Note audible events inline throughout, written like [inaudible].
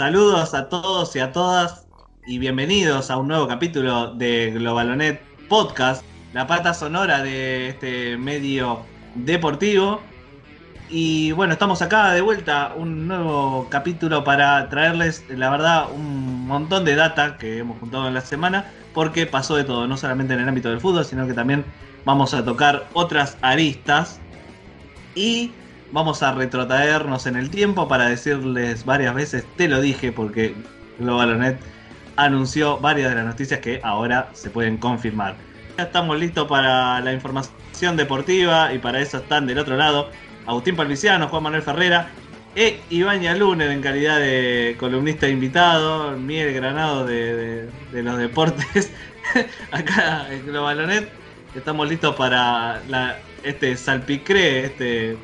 Saludos a todos y a todas y bienvenidos a un nuevo capítulo de Globalonet Podcast, la pata sonora de este medio deportivo. Y bueno, estamos acá de vuelta, un nuevo capítulo para traerles, la verdad, un montón de data que hemos juntado en la semana, porque pasó de todo, no solamente en el ámbito del fútbol, sino que también vamos a tocar otras aristas. Y vamos a retrotraernos en el tiempo para decirles varias veces, te lo dije, porque Globalonet anunció varias de las noticias que ahora se pueden confirmar. Ya estamos listos para la información deportiva y para eso están del otro lado Agustín Palviciano, Juan Manuel Ferrera e Iván Yalunen en calidad de columnista invitado, Miguel Granado de, los deportes, [laughs] acá en Globalonet. Estamos listos para este salpicre, este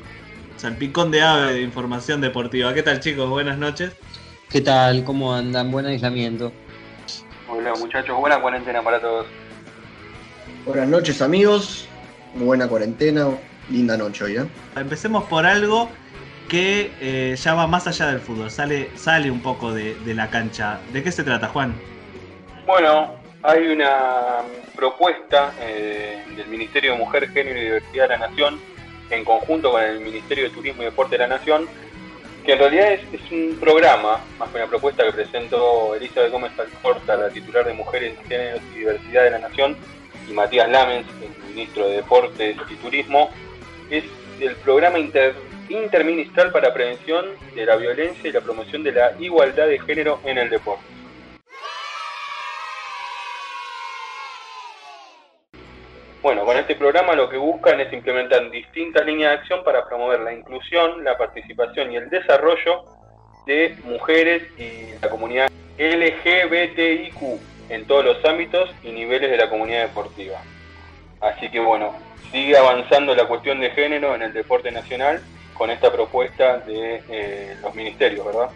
salpicón de ave de información deportiva. ¿Qué tal chicos? Buenas noches. ¿Qué tal? ¿Cómo andan? Buen aislamiento. Hola muchachos, buena cuarentena para todos. Buenas noches amigos, buena cuarentena, linda noche hoy. ¿eh? Empecemos por algo que eh, ya va más allá del fútbol, sale, sale un poco de, la cancha. ¿De qué se trata, Juan? Bueno, hay una propuesta eh, del Ministerio de Mujer, Género y Diversidad de la Nación, en conjunto con el Ministerio de Turismo y Deporte de la Nación, que en realidad es, un programa, más que una propuesta que presentó Elizabeth Gómez Alcorta, la titular de Mujeres, Géneros y Diversidad de la Nación, y Matías Lamens, el ministro de Deportes y Turismo, es el programa interministral para prevención de la violencia y la promoción de la igualdad de género en el deporte. Bueno, con este programa lo que buscan es implementar distintas líneas de acción para promover la inclusión, la participación y el desarrollo de mujeres y la comunidad LGBTIQ en todos los ámbitos y niveles de la comunidad deportiva. Así que bueno, sigue avanzando la cuestión de género en el deporte nacional con esta propuesta de eh, los ministerios, ¿verdad?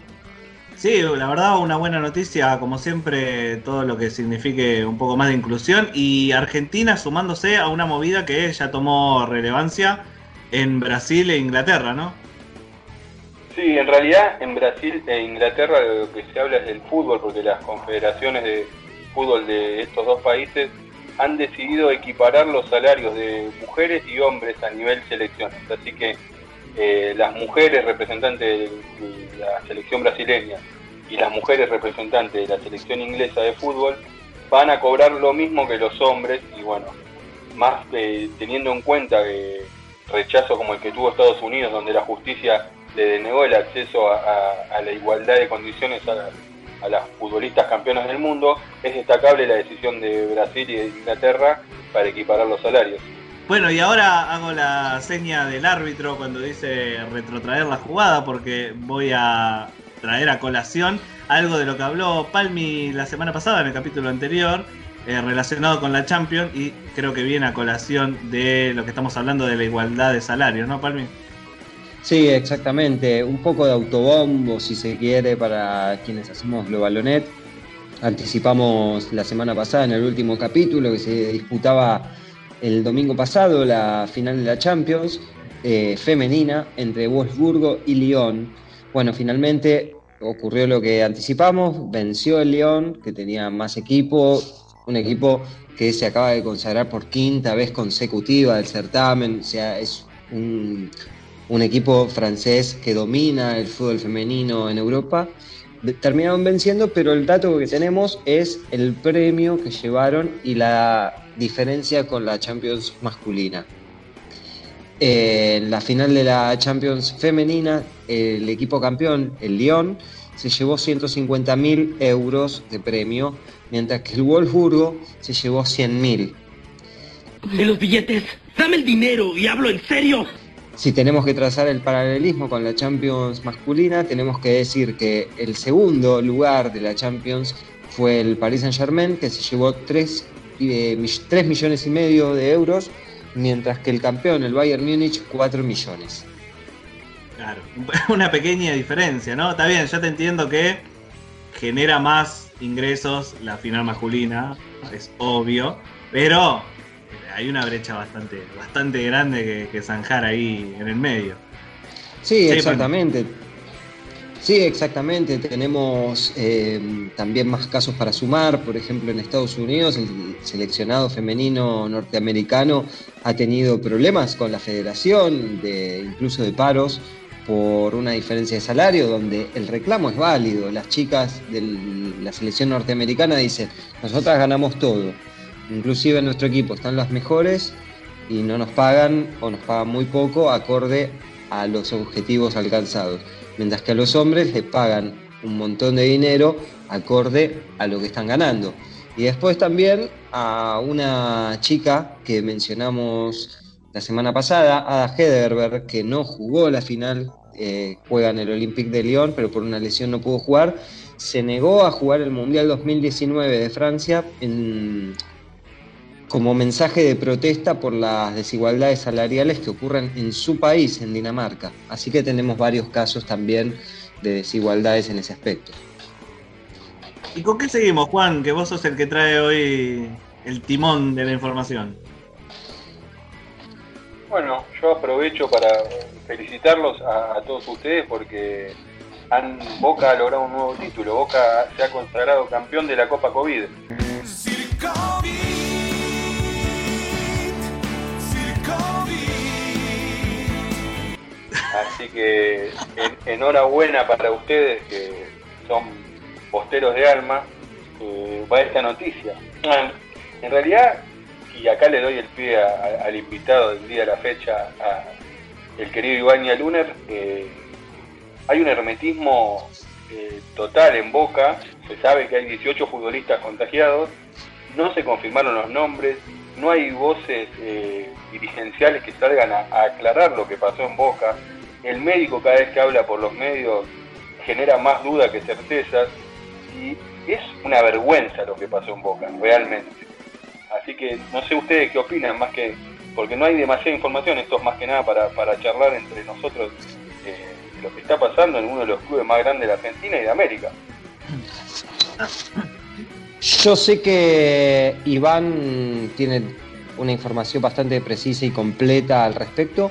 Sí, la verdad una buena noticia, como siempre, todo lo que signifique un poco más de inclusión y Argentina sumándose a una movida que ya tomó relevancia en Brasil e Inglaterra, ¿no? Sí, en realidad en Brasil e Inglaterra lo que se habla es del fútbol, porque las confederaciones de fútbol de estos dos países han decidido equiparar los salarios de mujeres y hombres a nivel selecciones. Así que eh, las mujeres representantes de la selección brasileña y las mujeres representantes de la selección inglesa de fútbol van a cobrar lo mismo que los hombres y bueno, más eh, teniendo en cuenta que rechazo como el que tuvo Estados Unidos, donde la justicia le denegó el acceso a, la igualdad de condiciones a, a las futbolistas campeonas del mundo, es destacable la decisión de Brasil y de Inglaterra para equiparar los salarios. Bueno, y ahora hago la seña del árbitro cuando dice retrotraer la jugada, porque voy a traer a colación algo de lo que habló Palmi la semana pasada en el capítulo anterior, eh, relacionado con la Champions, y creo que viene a colación de lo que estamos hablando de la igualdad de salarios, ¿no, Palmi? Sí, exactamente. Un poco de autobombo, si se quiere, para quienes hacemos Globalonet. Anticipamos la semana pasada, en el último capítulo, que se disputaba el domingo pasado la final de la Champions eh, femenina entre Wolfsburgo y Lyon. Bueno, finalmente ocurrió lo que anticipamos, venció el Lyon, que tenía más equipo, un equipo que se acaba de consagrar por quinta vez consecutiva del certamen, o sea, es un, un equipo francés que domina el fútbol femenino en Europa terminaron venciendo, pero el dato que tenemos es el premio que llevaron y la diferencia con la Champions masculina. en la final de la Champions femenina, el equipo campeón, el Lyon, se llevó 150 mil euros de premio, mientras que el Wolfsburgo se llevó 100 mil. ¿De los billetes? ¡Dame el dinero y hablo en serio! Si tenemos que trazar el paralelismo con la Champions masculina, tenemos que decir que el segundo lugar de la Champions fue el Paris Saint Germain, que se llevó 3, eh, millones y medio de euros, mientras que el campeón, el Bayern Múnich, 4 millones. Claro, [laughs] una pequeña diferencia, ¿no? Está bien, ya te entiendo que genera más ingresos la final masculina, es obvio, pero hay una brecha bastante, bastante grande que, zanjar ahí en el medio. Sí, exactamente. Sí, exactamente. Tenemos eh, también más casos para sumar. Por ejemplo, en Estados Unidos el seleccionado femenino norteamericano ha tenido problemas con la federación, de, incluso de paros, por una diferencia de salario donde el reclamo es válido. Las chicas de la selección norteamericana dicen, nosotras ganamos todo. Inclusive en nuestro equipo están las mejores y no nos pagan o nos pagan muy poco acorde a los objetivos alcanzados mientras que a los hombres les pagan un montón de dinero acorde a lo que están ganando. Y después también a una chica que mencionamos la semana pasada, Ada Hederberg, que no jugó la final, eh, juega en el Olympique de Lyon, pero por una lesión no pudo jugar, se negó a jugar el Mundial 2019 de Francia en, como mensaje de protesta por las desigualdades salariales que ocurren en su país, en Dinamarca. Así que tenemos varios casos también de desigualdades en ese aspecto. ¿Y con qué seguimos, Juan? Que vos sos el que trae hoy el timón de la información. Bueno, yo aprovecho para felicitarlos a, todos ustedes porque han, Boca ha logrado un nuevo título. Boca se ha consagrado campeón de la Copa COVID. Así que enhorabuena para ustedes que son posteros de alma, va esta noticia. En realidad, y acá le doy el pie al invitado del día de la fecha, a el querido Iván Luner, eh, hay un hermetismo eh, total en Boca, se sabe que hay 18 futbolistas contagiados, no se confirmaron los nombres, no hay voces eh, dirigenciales que salgan a, aclarar lo que pasó en Boca. El médico cada vez que habla por los medios genera más dudas que certezas y es una vergüenza lo que pasó en Boca, realmente. Así que no sé ustedes qué opinan, más que porque no hay demasiada información, esto es más que nada para, para charlar entre nosotros eh, lo que está pasando en uno de los clubes más grandes de Argentina y de América. Yo sé que Iván tiene una información bastante precisa y completa al respecto,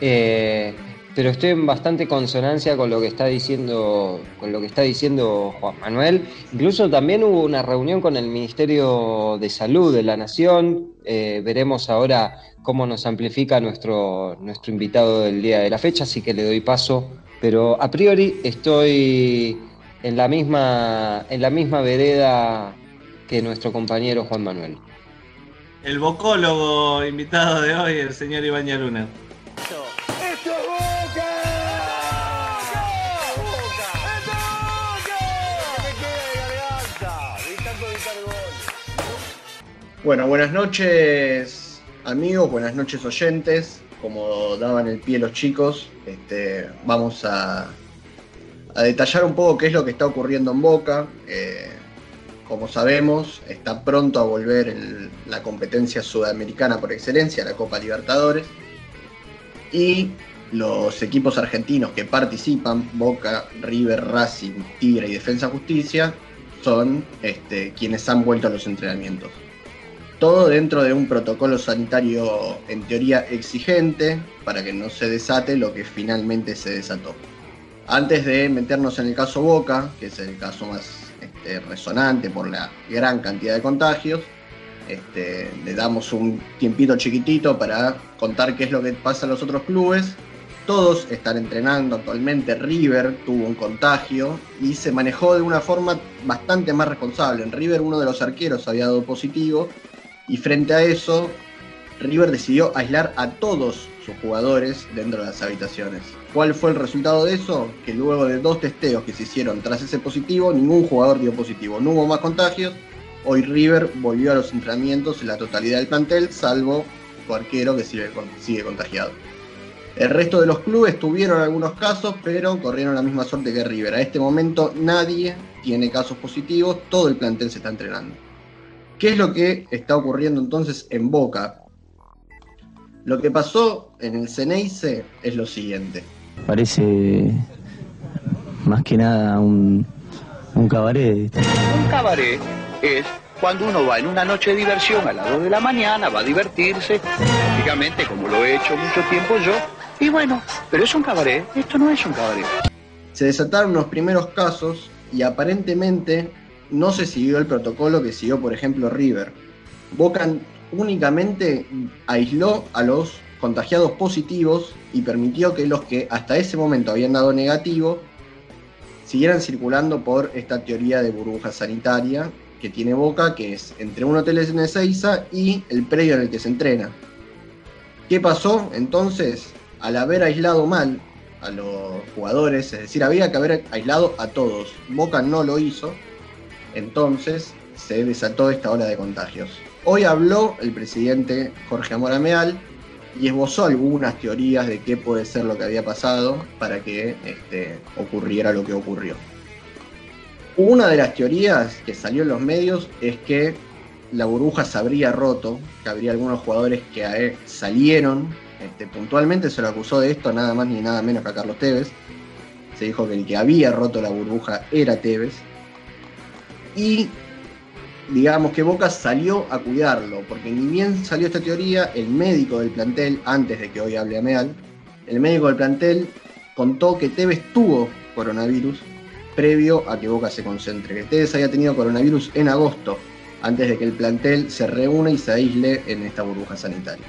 eh, pero estoy en bastante consonancia con lo que está diciendo, con lo que está diciendo Juan Manuel. Incluso también hubo una reunión con el Ministerio de Salud de la Nación. Eh, veremos ahora cómo nos amplifica nuestro, nuestro invitado del día de la fecha, así que le doy paso. Pero a priori estoy en la misma, en la misma vereda que nuestro compañero Juan Manuel. El vocólogo invitado de hoy, el señor Iván Luna. Bueno, buenas noches amigos, buenas noches oyentes. Como daban el pie los chicos, este, vamos a, detallar un poco qué es lo que está ocurriendo en Boca. Eh, como sabemos, está pronto a volver la competencia sudamericana por excelencia, la Copa Libertadores. Y los equipos argentinos que participan, Boca, River, Racing, Tigre y Defensa Justicia, son este, quienes han vuelto a los entrenamientos. Todo dentro de un protocolo sanitario en teoría exigente para que no se desate lo que finalmente se desató. Antes de meternos en el caso Boca, que es el caso más este, resonante por la gran cantidad de contagios, este, le damos un tiempito chiquitito para contar qué es lo que pasa en los otros clubes. Todos están entrenando actualmente. River tuvo un contagio y se manejó de una forma bastante más responsable. En River uno de los arqueros había dado positivo y frente a eso River decidió aislar a todos sus jugadores dentro de las habitaciones. ¿Cuál fue el resultado de eso? Que luego de dos testeos que se hicieron tras ese positivo, ningún jugador dio positivo. No hubo más contagios. Hoy River volvió a los entrenamientos en la totalidad del plantel, salvo su arquero que sigue, sigue contagiado. El resto de los clubes tuvieron algunos casos, pero corrieron la misma suerte que River. A este momento nadie tiene casos positivos, todo el plantel se está entrenando. ¿Qué es lo que está ocurriendo entonces en Boca? Lo que pasó en el Ceneice es lo siguiente. Parece más que nada un, un cabaret. Un cabaret es cuando uno va en una noche de diversión a las 2 de la mañana, va a divertirse, prácticamente como lo he hecho mucho tiempo yo, y bueno, pero es un cabaret, esto no es un cabaret. se desataron los primeros casos y aparentemente no se siguió el protocolo que siguió, por ejemplo, River. Boca únicamente aisló a los contagiados positivos y permitió que los que hasta ese momento habían dado negativo siguieran circulando por esta teoría de burbuja sanitaria que tiene Boca, que es entre un hotel en Ezeiza y el predio en el que se entrena. ¿Qué pasó? Entonces, al haber aislado mal a los jugadores, es decir, había que haber aislado a todos. Boca no lo hizo, entonces se desató esta ola de contagios. Hoy habló el presidente Jorge Amorameal y esbozó algunas teorías de qué puede ser lo que había pasado para que este, ocurriera lo que ocurrió. Una de las teorías que salió en los medios es que la burbuja se habría roto, que habría algunos jugadores que salieron, este, puntualmente se lo acusó de esto nada más ni nada menos que a Carlos Tevez. Se dijo que el que había roto la burbuja era Tevez. Y digamos que Boca salió a cuidarlo, porque ni bien salió esta teoría, el médico del plantel, antes de que hoy hable Ameal, el médico del plantel contó que Tevez tuvo coronavirus previo a que Boca se concentre, que Tevez había tenido coronavirus en agosto, antes de que el plantel se reúna y se aísle en esta burbuja sanitaria.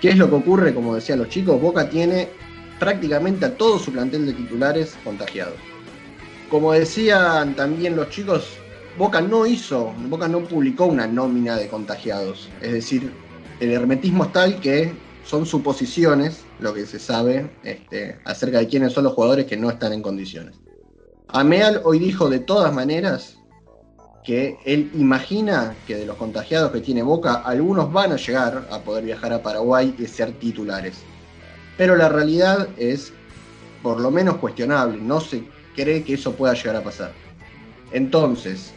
¿Qué es lo que ocurre? Como decían los chicos, Boca tiene prácticamente a todo su plantel de titulares contagiados. Como decían también los chicos, Boca no hizo, Boca no publicó una nómina de contagiados. Es decir, el hermetismo es tal que son suposiciones lo que se sabe este, acerca de quiénes son los jugadores que no están en condiciones. Ameal hoy dijo de todas maneras que él imagina que de los contagiados que tiene Boca, algunos van a llegar a poder viajar a Paraguay y ser titulares. Pero la realidad es por lo menos cuestionable, no se cree que eso pueda llegar a pasar. Entonces,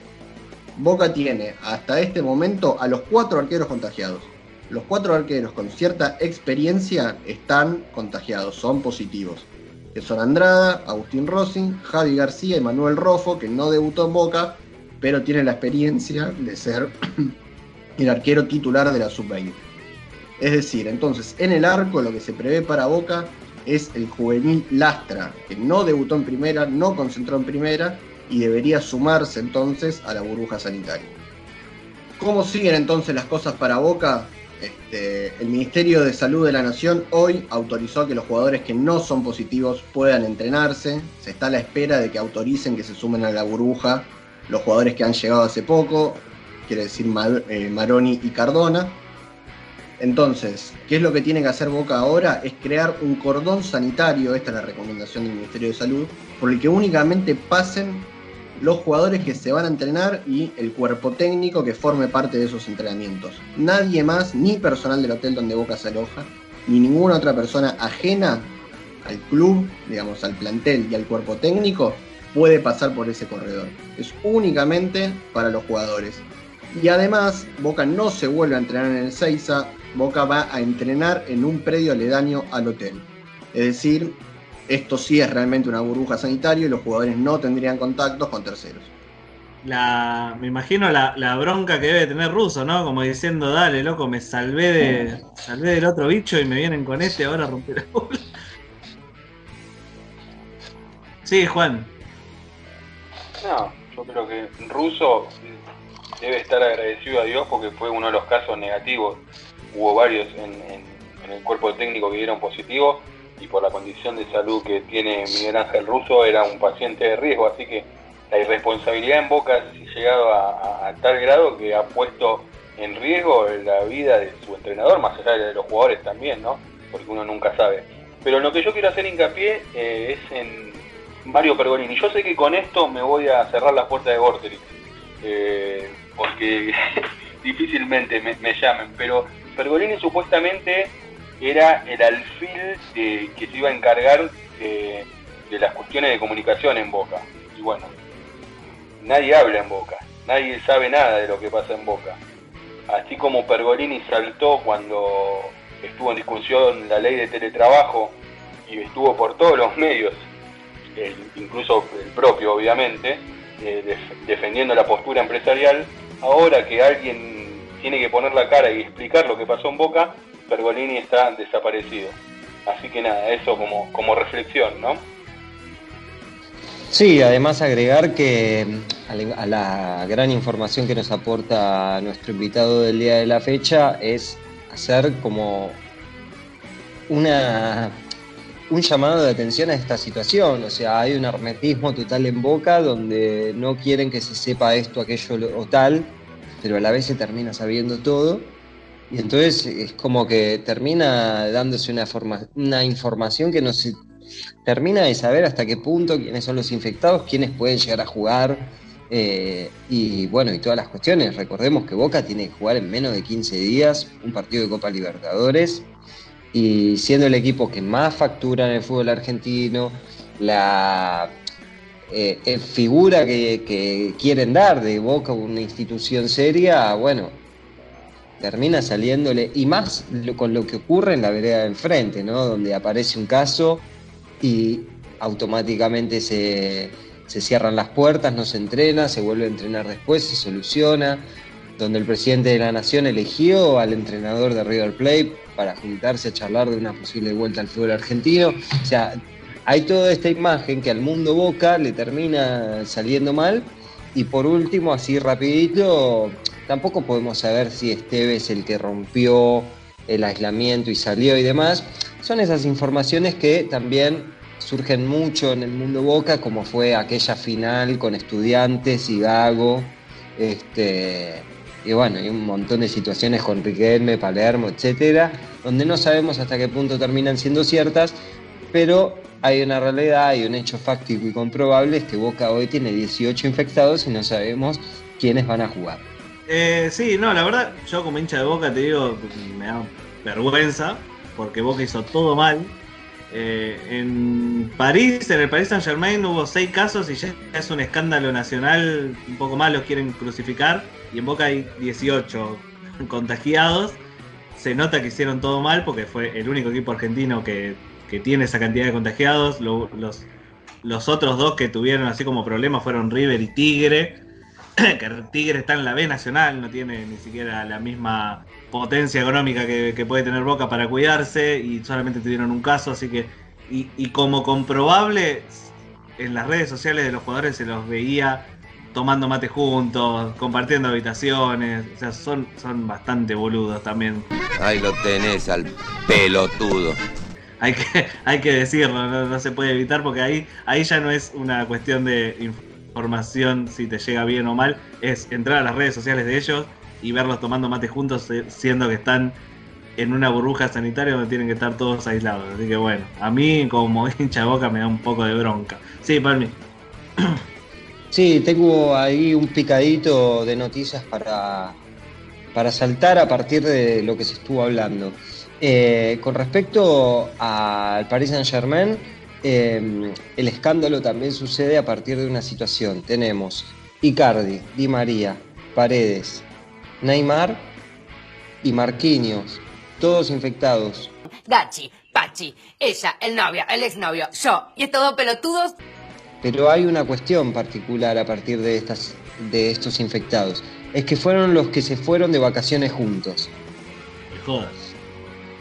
Boca tiene hasta este momento a los cuatro arqueros contagiados. Los cuatro arqueros con cierta experiencia están contagiados, son positivos. Que son Andrada, Agustín Rossi, Javi García y Manuel Rofo, que no debutó en Boca, pero tiene la experiencia de ser [clears throat] el arquero titular de la sub-20. Es decir, entonces en el arco lo que se prevé para Boca es el juvenil Lastra, que no debutó en primera, no concentró en primera y debería sumarse entonces a la burbuja sanitaria. ¿Cómo siguen entonces las cosas para Boca? Este, el Ministerio de Salud de la Nación hoy autorizó que los jugadores que no son positivos puedan entrenarse. Se está a la espera de que autoricen que se sumen a la burbuja los jugadores que han llegado hace poco, quiere decir eh, Maroni y Cardona. Entonces, ¿qué es lo que tiene que hacer Boca ahora? Es crear un cordón sanitario, esta es la recomendación del Ministerio de Salud, por el que únicamente pasen los jugadores que se van a entrenar y el cuerpo técnico que forme parte de esos entrenamientos. Nadie más, ni personal del hotel donde Boca se aloja, ni ninguna otra persona ajena al club, digamos, al plantel y al cuerpo técnico, puede pasar por ese corredor. Es únicamente para los jugadores. Y además, Boca no se vuelve a entrenar en el Seiza, Boca va a entrenar en un predio aledaño al hotel. Es decir, esto sí es realmente una burbuja sanitaria y los jugadores no tendrían contactos con terceros. La, me imagino la, bronca que debe tener Russo, ¿no? Como diciendo, dale, loco, me salvé de salvé del otro bicho y me vienen con este ahora a romper la bola. Sí, Juan. No, yo creo que Russo debe estar agradecido a Dios porque fue uno de los casos negativos. Hubo varios en, el cuerpo técnico que dieron positivo y por la condición de salud que tiene Miguel Ángel Russo era un paciente de riesgo, así que la irresponsabilidad en Boca ha llegado a, tal grado que ha puesto en riesgo la vida de su entrenador, más allá de los jugadores también, ¿no? Porque uno nunca sabe. Pero lo que yo quiero hacer hincapié eh, es en Mario Pergolini. Yo sé que con esto me voy a cerrar la puerta de Borterix, eh, porque [laughs] difícilmente me, me llamen, pero Pergolini supuestamente era el alfil que se iba a encargar de, las cuestiones de comunicación en Boca. Y bueno, nadie habla en Boca, nadie sabe nada de lo que pasa en Boca. Así como Pergolini saltó cuando estuvo en discusión la ley de teletrabajo y estuvo por todos los medios, incluso el propio obviamente, eh, defendiendo la postura empresarial, ahora que alguien tiene que poner la cara y explicar lo que pasó en Boca, Pergolini está desaparecido. Así que nada, eso como, como reflexión, ¿no? Sí, además agregar que mm, a la gran información que nos aporta nuestro invitado del día de la fecha es hacer como una, un llamado de atención a esta situación. O sea, hay un hermetismo total en Boca donde no quieren que se sepa esto, aquello o tal, pero a la vez se termina sabiendo todo. Y entonces es como que termina dándose una, una información que no se termina de saber hasta qué punto quiénes son los infectados, quiénes pueden llegar a jugar. Eh, y bueno, y todas las cuestiones. Recordemos que Boca tiene que jugar en menos de 15 días un partido de Copa Libertadores y siendo el equipo que más factura en el fútbol argentino, la eh, figura que, quieren dar de Boca una institución seria, bueno, termina saliéndole, y más con lo que ocurre en la vereda del frente, ¿no? Donde aparece un caso y automáticamente se, se cierran las puertas, no se entrena, se vuelve a entrenar después, se soluciona, donde el presidente de la nación eligió al entrenador de River Plate para juntarse a charlar de una posible vuelta al fútbol argentino. O sea, hay toda esta imagen que al mundo Boca le termina saliendo mal. Y por último, así rapidito, tampoco podemos saber si Esteve es el que rompió el aislamiento y salió y demás. Son esas informaciones que también surgen mucho en el mundo Boca, como fue aquella final con estudiantes y Gago. Este, y bueno, hay un montón de situaciones con Riquelme, Palermo, etcétera, donde no sabemos hasta qué punto terminan siendo ciertas, pero hay una realidad, hay un hecho fáctico y comprobable, es que Boca hoy tiene 18 infectados y no sabemos quiénes van a jugar. Eh, sí, no, la verdad, yo como hincha de Boca te digo, me da vergüenza, porque Boca hizo todo mal. Eh, en París, en el Paris Saint Germain hubo seis casos y ya es un escándalo nacional, un poco más los quieren crucificar y en Boca hay 18 contagiados. Se nota que hicieron todo mal porque fue el único equipo argentino que, tiene esa cantidad de contagiados. los, los otros dos que tuvieron así como problemas fueron River y Tigre. [clears throat] que Tigre está en la B Nacional, no tiene ni siquiera la misma potencia económica que, puede tener Boca para cuidarse y solamente tuvieron un caso, así que, y, y, como comprobable, en las redes sociales de los jugadores se los veía tomando mate juntos, compartiendo habitaciones, o sea, son, son bastante boludos también. Ahí lo tenés al pelotudo. Hay que, hay que decirlo, no, se puede evitar porque ahí, ahí ya no es una cuestión de información si te llega bien o mal, es entrar a las redes sociales de ellos y verlos tomando mate juntos, eh, siendo que están en una burbuja sanitaria donde tienen que estar todos aislados. Así que bueno, a mí como [laughs] hincha boca me da un poco de bronca. Sí, Palmi. [clears throat] Sí, tengo ahí un picadito de noticias para, para saltar a partir de lo que se estuvo hablando. Eh, con respecto al Paris Saint Germain, eh, el escándalo también sucede a partir de una situación. Tenemos Icardi, Di María, Paredes, Neymar y Marquinhos, todos infectados. Gachi, Pachi, ella, el novio, el exnovio, yo y estos dos pelotudos pero hay una cuestión particular a partir de, estas, de estos infectados. Es que fueron los que se fueron de vacaciones juntos.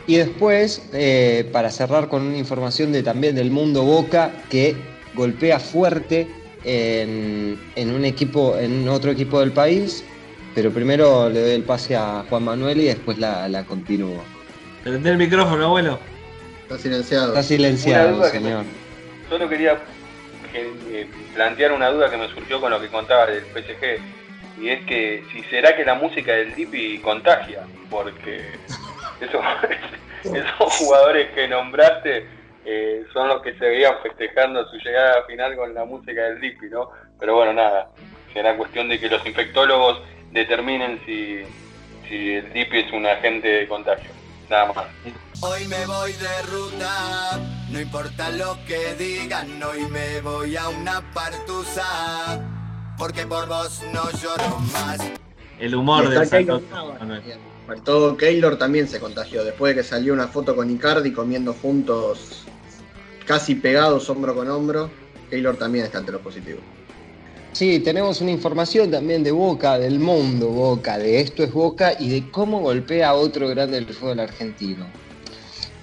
Y después, eh, para cerrar con una información de, también del mundo Boca, que golpea fuerte en, un equipo, en otro equipo del país, pero primero le doy el pase a Juan Manuel y después la, la continúo. Prende el micrófono, abuelo. Está silenciado. Está silenciado, señor. solo quería que, plantear una duda que me surgió con lo que contaba del PSG. Y es que si será que la música del Dipi contagia, porque esos, [laughs] esos jugadores que nombraste eh, son los que se veían festejando su llegada final con la música del Dipi, ¿no? Pero bueno, nada, será cuestión de que los infectólogos determinen si, si el Dipi es un agente de contagio. Nada más. Hoy me voy de ruta, no importa lo que digan, hoy me voy a una partusa, porque por vos no lloro más. El humor de Keylor, Faltó Keylor también se contagió, después de que salió una foto con Icardi comiendo juntos, casi pegados hombro con hombro, Keylor también está entre los positivos. Sí, tenemos una información también de Boca, del mundo Boca, de esto es Boca y de cómo golpea a otro grande del fútbol argentino.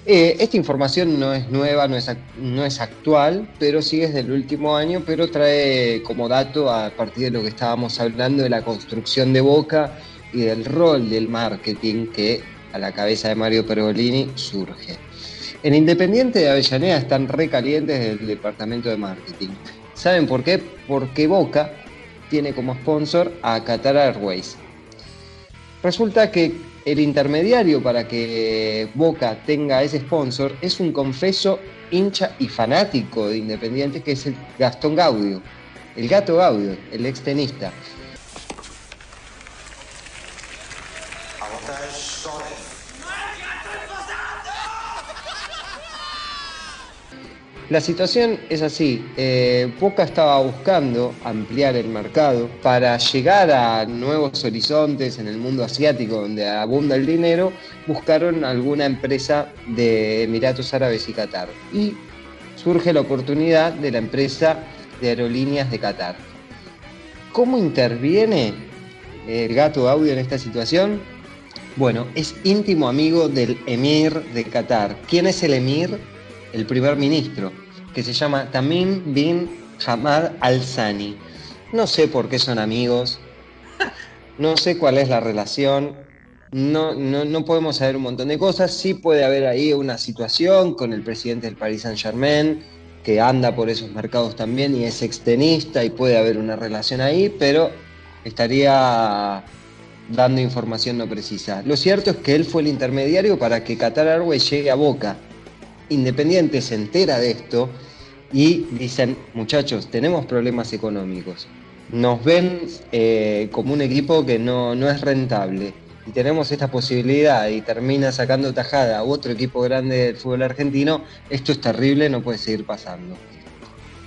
Eh, esta información no es nueva, no es, no es actual, pero sí es del último año, pero trae como dato a partir de lo que estábamos hablando de la construcción de Boca y del rol del marketing que a la cabeza de Mario Pergolini surge. En Independiente de Avellaneda están recalientes del departamento de marketing. ¿Saben por qué? Porque Boca tiene como sponsor a Qatar Airways. Resulta que el intermediario para que Boca tenga ese sponsor es un confeso hincha y fanático de Independiente que es el Gastón Gaudio, el gato Gaudio, el ex La situación es así, eh, Boca estaba buscando ampliar el mercado para llegar a nuevos horizontes en el mundo asiático donde abunda el dinero, buscaron alguna empresa de Emiratos Árabes y Qatar. Y surge la oportunidad de la empresa de aerolíneas de Qatar. ¿Cómo interviene el gato audio en esta situación? Bueno, es íntimo amigo del emir de Qatar. ¿Quién es el emir? El primer ministro, que se llama Tamim bin Hamad al-Sani. No sé por qué son amigos, no sé cuál es la relación, no, no, podemos saber un montón de cosas, sí puede haber ahí una situación con el presidente del Paris Saint Germain, que anda por esos mercados también y es extenista y puede haber una relación ahí, pero estaría dando información no precisa. Lo cierto es que él fue el intermediario para que Qatar Airways llegue a Boca Independiente se entera de esto y dicen, muchachos, tenemos problemas económicos. Nos ven eh, como un equipo que no, es rentable y tenemos esta posibilidad y termina sacando tajada a otro equipo grande del fútbol argentino, esto es terrible, no puede seguir pasando.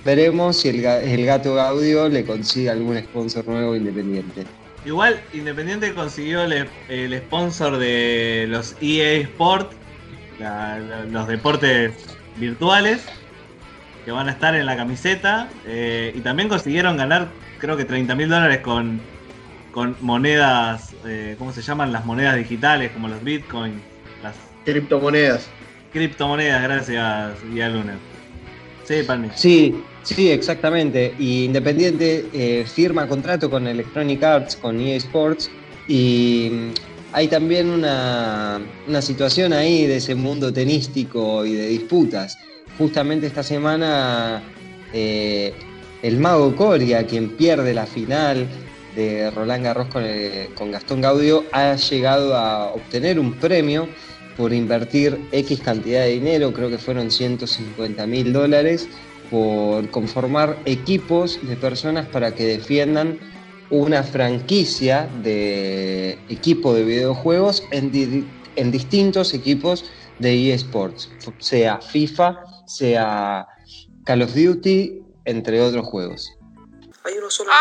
Veremos si el, el gato Gaudio le consigue algún sponsor nuevo independiente. Igual Independiente consiguió el, el sponsor de los EA Sport los deportes virtuales que van a estar en la camiseta eh, y también consiguieron ganar creo que 30 mil dólares con, con monedas, eh, ¿cómo se llaman? Las monedas digitales como los bitcoins, las criptomonedas. Criptomonedas, gracias, y Luner. Sí, Palmi. Sí, sí, exactamente. Y Independiente eh, firma contrato con Electronic Arts, con EA Sports, y hay también una, situación ahí de ese mundo tenístico y de disputas. Justamente esta semana eh, el mago Coria, quien pierde la final de Roland Garros con, con Gastón Gaudio, ha llegado a obtener un premio por invertir X cantidad de dinero, creo que fueron 150 mil dólares, por conformar equipos de personas para que defiendan una franquicia de equipo de videojuegos en, en distintos equipos de eSports, sea FIFA, sea Call of Duty, entre otros juegos. ¡Abuela!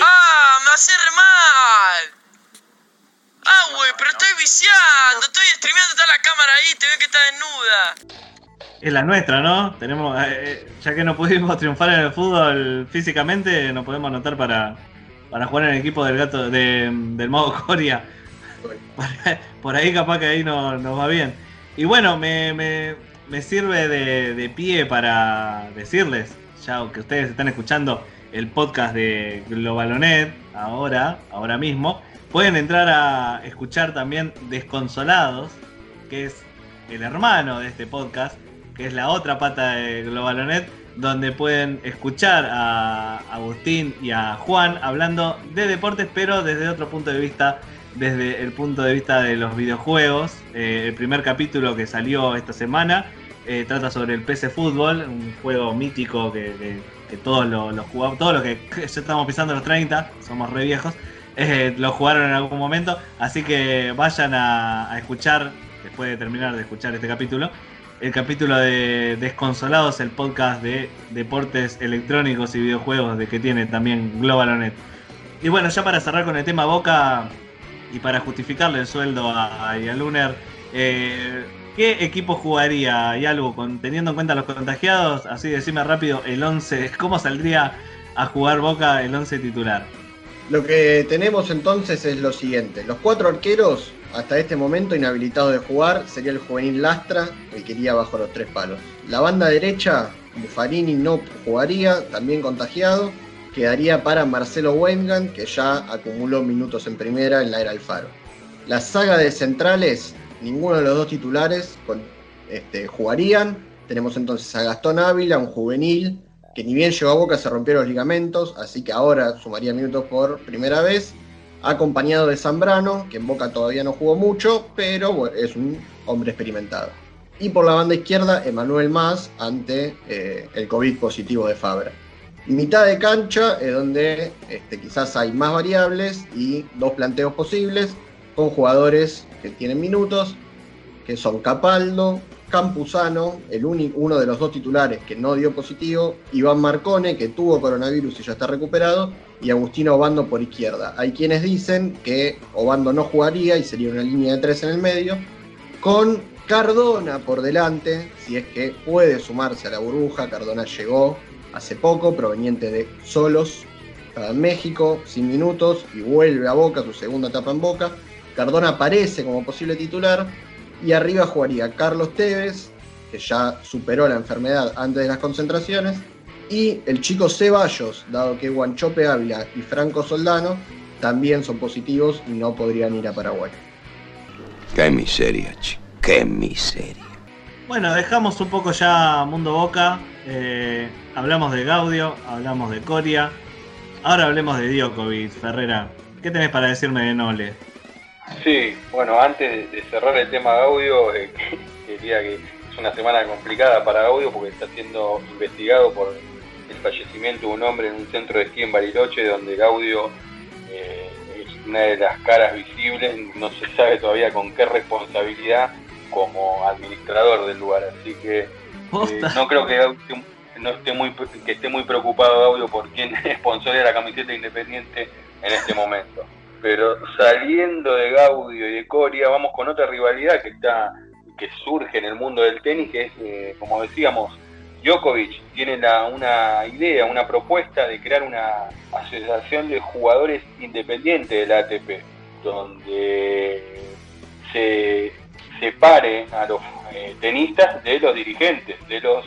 ¡Ah! ¡Me hace re mal! ¡Ah, güey! Pero estoy viciando, estoy streameando toda la cámara ahí, te veo que está desnuda es la nuestra, ¿no? Tenemos, eh, eh, ya que no pudimos [laughs] triunfar en el fútbol físicamente, nos podemos anotar para, para jugar en el equipo del gato del modo Coria. [laughs] Por ahí capaz que ahí nos va bien. Y bueno, me, me, sirve de, de, pie para decirles, ya que ustedes están escuchando el podcast de Globalonet ahora, ahora mismo, pueden entrar a escuchar también Desconsolados, que es el hermano de este podcast, que es la otra pata de Globalonet, donde pueden escuchar a Agustín y a Juan hablando de deportes, pero desde otro punto de vista, desde el punto de vista de los videojuegos. Eh, el primer capítulo que salió esta semana eh, trata sobre el PC Fútbol, un juego mítico que, todos los jugamos, todos los que ya estamos pisando los 30, somos re viejos, [laughs] eh, lo jugaron en algún momento, así que vayan a escuchar, después de terminar de escuchar este capítulo, el capítulo de Desconsolados, el podcast de deportes electrónicos y videojuegos de que tiene también Globalonet. Y bueno, ya para cerrar con el tema Boca y para justificarle el sueldo a, Yaluner, eh, ¿qué equipo jugaría Yalu con, teniendo en cuenta los contagiados? Así decime rápido el 11, ¿cómo saldría a jugar Boca el 11 titular? Lo que tenemos entonces es lo siguiente. Los cuatro arqueros, hasta este momento inhabilitados de jugar, sería el juvenil Lastra, que iría bajo los tres palos. La banda derecha, Buffarini no jugaría, también contagiado. Quedaría para Marcelo Weingand, que ya acumuló minutos en primera en la era Alfaro. La saga de centrales, ninguno de los dos titulares este, jugarían. Tenemos entonces a Gastón Ávila, un juvenil, que ni bien llegó a Boca se rompió los ligamentos, así que ahora sumaría minutos por primera vez, acompañado de Zambrano, que en Boca todavía no jugó mucho, pero es un hombre experimentado. Y por la banda izquierda, Emanuel Más ante eh, el COVID positivo de Fabra. Mitad de cancha es donde este, quizás hay más variables y dos planteos posibles con jugadores que tienen minutos, que son Capaldo, Campuzano, el único, uno de los dos titulares que no dio positivo, Iván Marcone, que tuvo coronavirus y ya está recuperado, y Agustino Obando por izquierda. Hay quienes dicen que Obando no jugaría y sería una línea de tres en el medio, con Cardona por delante, si es que puede sumarse a la burbuja. Cardona llegó hace poco, proveniente de Solos, México, sin minutos, y vuelve a Boca, su segunda etapa en Boca. Cardona aparece como posible titular, y arriba jugaría Carlos Tevez, que ya superó la enfermedad antes de las concentraciones, y el chico Ceballos, dado que Guanchope Ávila y Franco Soldano también son positivos y no podrían ir a Paraguay. Qué miseria, chico, qué miseria. Bueno, dejamos un poco ya Mundo Boca, eh, hablamos de Gaudio, hablamos de Coria, ahora hablemos de Djokovic, Ferrera. ¿Qué tenés para decirme de Nole? Sí, bueno, antes de cerrar el tema Gaudio, eh, [laughs] quería que es una semana complicada para Gaudio porque está siendo investigado por el fallecimiento de un hombre en un centro de esquí en Bariloche, donde Gaudio eh, es una de las caras visibles, no se sabe todavía con qué responsabilidad como administrador del lugar, así que eh, no creo que Gaudio no esté muy que esté muy preocupado Gaudio por quién [laughs] de la camiseta independiente en este momento. Pero saliendo de Gaudio y de Coria, vamos con otra rivalidad que está que surge en el mundo del tenis, que es, eh, como decíamos, Djokovic tiene una idea, una propuesta de crear una asociación de jugadores independientes del ATP, donde se separe a los eh, tenistas de los dirigentes, de los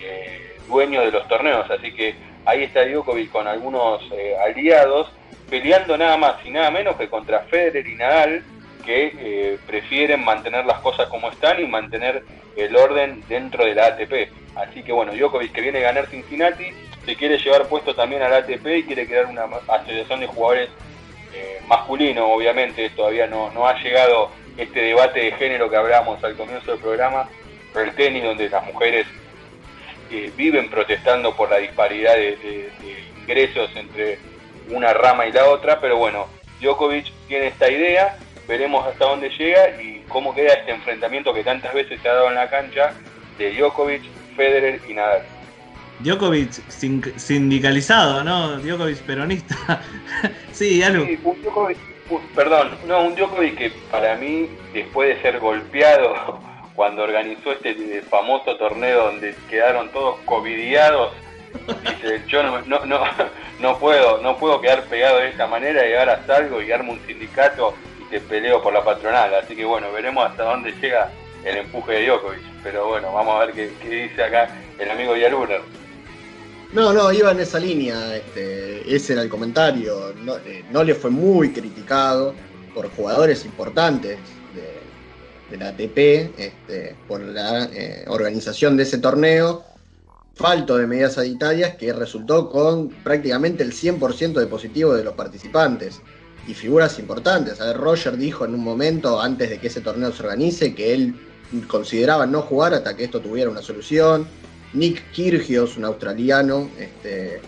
eh, dueños de los torneos. Así que ahí está Djokovic con algunos aliados peleando nada más y nada menos que contra Federer y Nadal, que eh, prefieren mantener las cosas como están y mantener el orden dentro de la ATP. Así que bueno, Djokovic que viene a ganar Cincinnati, se quiere llevar puesto también al ATP y quiere crear una asociación de jugadores eh, masculinos, obviamente, todavía no, no ha llegado este debate de género que hablábamos al comienzo del programa, el tenis, donde las mujeres eh, viven protestando por la disparidad de ingresos entre una rama y la otra, pero bueno, Djokovic tiene esta idea, veremos hasta dónde llega y cómo queda este enfrentamiento que tantas veces se ha dado en la cancha de Djokovic, Federer y Nadal. Djokovic sindicalizado, ¿no? Djokovic peronista. [laughs] sí, algo. Sí, un Djokovic, perdón, no, un Djokovic que para mí, después de ser golpeado [laughs] cuando organizó este famoso torneo donde quedaron todos covidiados, dice, yo no, no, no, [laughs] no puedo, no puedo quedar pegado de esta manera y ahora salgo y armo un sindicato y te peleo por la patronal. Así que bueno, veremos hasta dónde llega el empuje de Djokovic. Pero bueno, vamos a ver qué, dice acá el amigo Yaluner. No, no, iba en esa línea, este, ese era el comentario. No, eh, le fue muy criticado por jugadores importantes de, la ATP, este, por la eh, organización de ese torneo falto de medidas sanitarias que resultó con prácticamente el 100% de positivo de los participantes y figuras importantes. Roger dijo en un momento, antes de que ese torneo se organice, que él consideraba no jugar hasta que esto tuviera una solución. Nick Kyrgios, un australiano, este,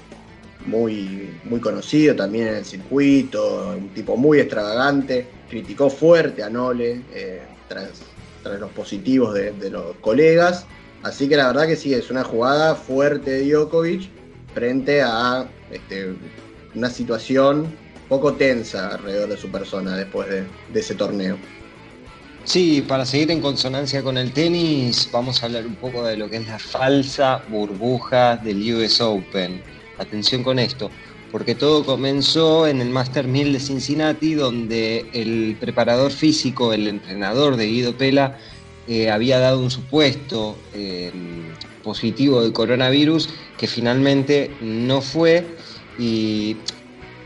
muy, muy conocido también en el circuito, un tipo muy extravagante, criticó fuerte a Nole eh, tras, los positivos de los colegas Así que la verdad que sí, es una jugada fuerte de Djokovic frente a este, una situación poco tensa alrededor de su persona después de, ese torneo. Sí, para seguir en consonancia con el tenis, vamos a hablar un poco de lo que es la falsa burbuja del US Open. Atención con esto. porque todo comenzó en el Master 1000 de Cincinnati, donde el preparador físico, el entrenador de Guido Pela, eh, había dado un supuesto eh, positivo de coronavirus que finalmente no fue y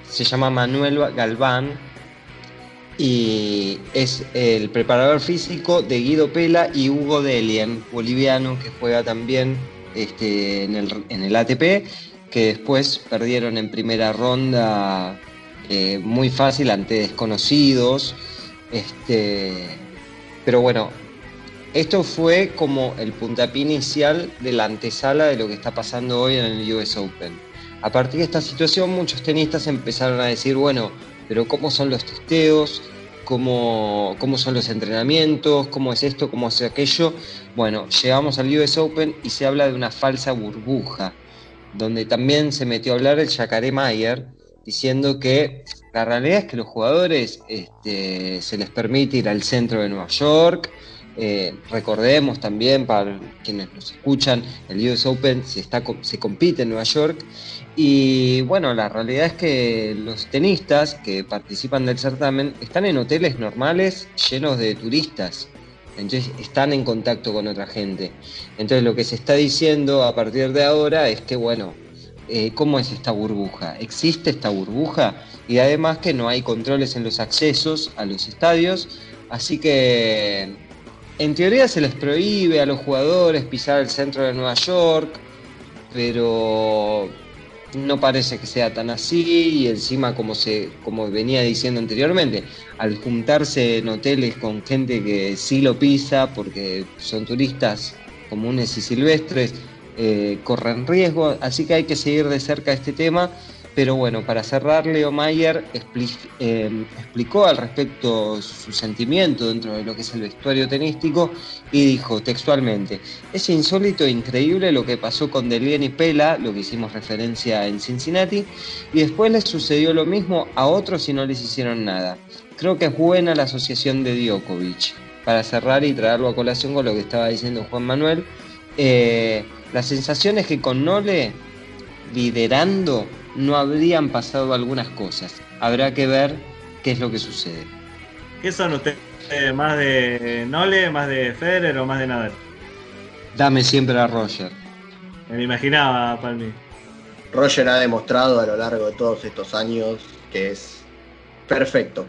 se llama Manuel Galván y es el preparador físico de Guido Pela y Hugo Delien, boliviano, que juega también este, en, el, en el ATP que después perdieron en primera ronda eh, muy fácil ante desconocidos. Este, pero bueno, esto fue como el puntapié inicial de la antesala de lo que está pasando hoy en el US Open. A partir de esta situación muchos tenistas empezaron a decir, bueno, pero ¿cómo son los testeos? ¿Cómo, cómo son los entrenamientos? ¿Cómo es esto? ¿Cómo es aquello? Bueno, llegamos al US Open y se habla de una falsa burbuja donde también se metió a hablar el Yacaré Mayer, diciendo que la realidad es que los jugadores este, se les permite ir al centro de Nueva York. Eh, recordemos también, para quienes nos escuchan, el US Open se, está, se compite en Nueva York. Y bueno, la realidad es que los tenistas que participan del certamen están en hoteles normales llenos de turistas. Entonces están en contacto con otra gente. Entonces lo que se está diciendo a partir de ahora es que, bueno, eh, ¿cómo es esta burbuja? ¿Existe esta burbuja? Y además que no hay controles en los accesos a los estadios, así que en teoría se les prohíbe a los jugadores pisar el centro de Nueva York, pero no parece que sea tan así y encima como se como venía diciendo anteriormente al juntarse en hoteles con gente que sí lo pisa porque son turistas comunes y silvestres eh, corren riesgo. Así que hay que seguir de cerca este tema pero bueno, para cerrar, Leo Mayer em, explicó al respecto su sentimiento dentro de lo que es el vestuario tenístico y dijo textualmente, es insólito e increíble lo que pasó con Delien y Pela, lo que hicimos referencia en Cincinnati, y después les sucedió lo mismo a otros y no les hicieron nada. Creo que es buena la asociación de Djokovic. Para cerrar y traerlo a colación con lo que estaba diciendo Juan Manuel, eh, la sensación es que con Nole liderando no habrían pasado algunas cosas. Habrá que ver qué es lo que sucede. ¿Qué son ustedes? ¿Más de Nole, más de Federer o más de Nadal? Dame siempre a Roger. Me imaginaba, Palmi. Roger ha demostrado a lo largo de todos estos años que es perfecto.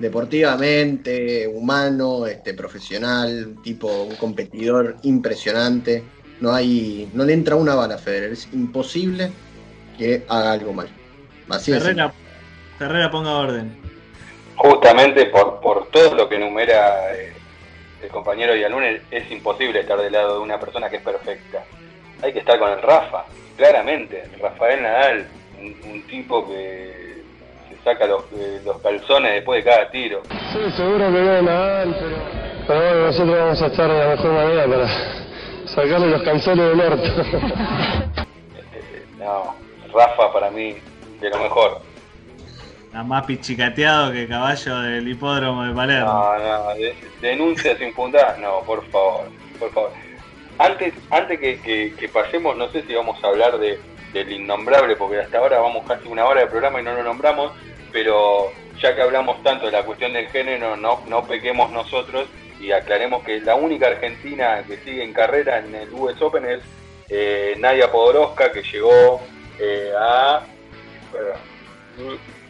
Deportivamente, humano, este, profesional, tipo un competidor impresionante. No hay, no le entra una bala a Federer. Es imposible que haga algo mal. Así Ferrera, Ferrera ponga orden. Justamente por, por todo lo que enumera eh, el compañero Yalune, es imposible estar del lado de una persona que es perfecta. Hay que estar con el Rafa, claramente. Rafael Nadal, un, tipo que se saca los, eh, los, calzones después de cada tiro. Sí, seguro que no Nadal, pero, pero bueno, nosotros vamos a estar de la mejor manera para sacarle los calzones del orto. [laughs] no, Rafa para mí de lo mejor. Está más pichicateado que caballo del hipódromo de Palermo. No, no, denuncias infundadas, no, por favor, por favor. Antes, antes que, pasemos, no sé si vamos a hablar de, del innombrable, porque hasta ahora vamos casi una hora de programa y no lo nombramos, pero ya que hablamos tanto de la cuestión del género, no, no pequemos nosotros y aclaremos que la única argentina que sigue en carrera en el US Open es eh, Nadia Podoroska, que llegó eh, a.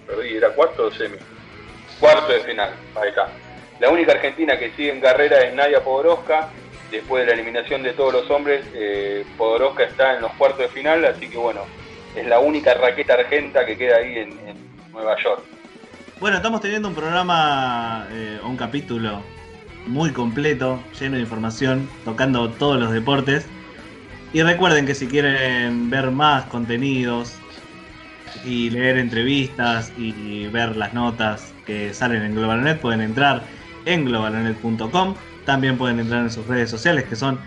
Perdí, ¿era cuarto o semi? Cuarto de final, ahí está. La única argentina que sigue en carrera es Nadia Podoroska. Después de la eliminación de todos los hombres, eh, Podoroska está en los cuartos de final, así que bueno, es la única raqueta argenta que queda ahí en, Nueva York. Bueno, estamos teniendo un programa, eh, un capítulo muy completo, lleno de información, tocando todos los deportes. Y recuerden que si quieren ver más contenidos y leer entrevistas y ver las notas que salen en Globalonet, pueden entrar en globalonet.com. También pueden entrar en sus redes sociales que son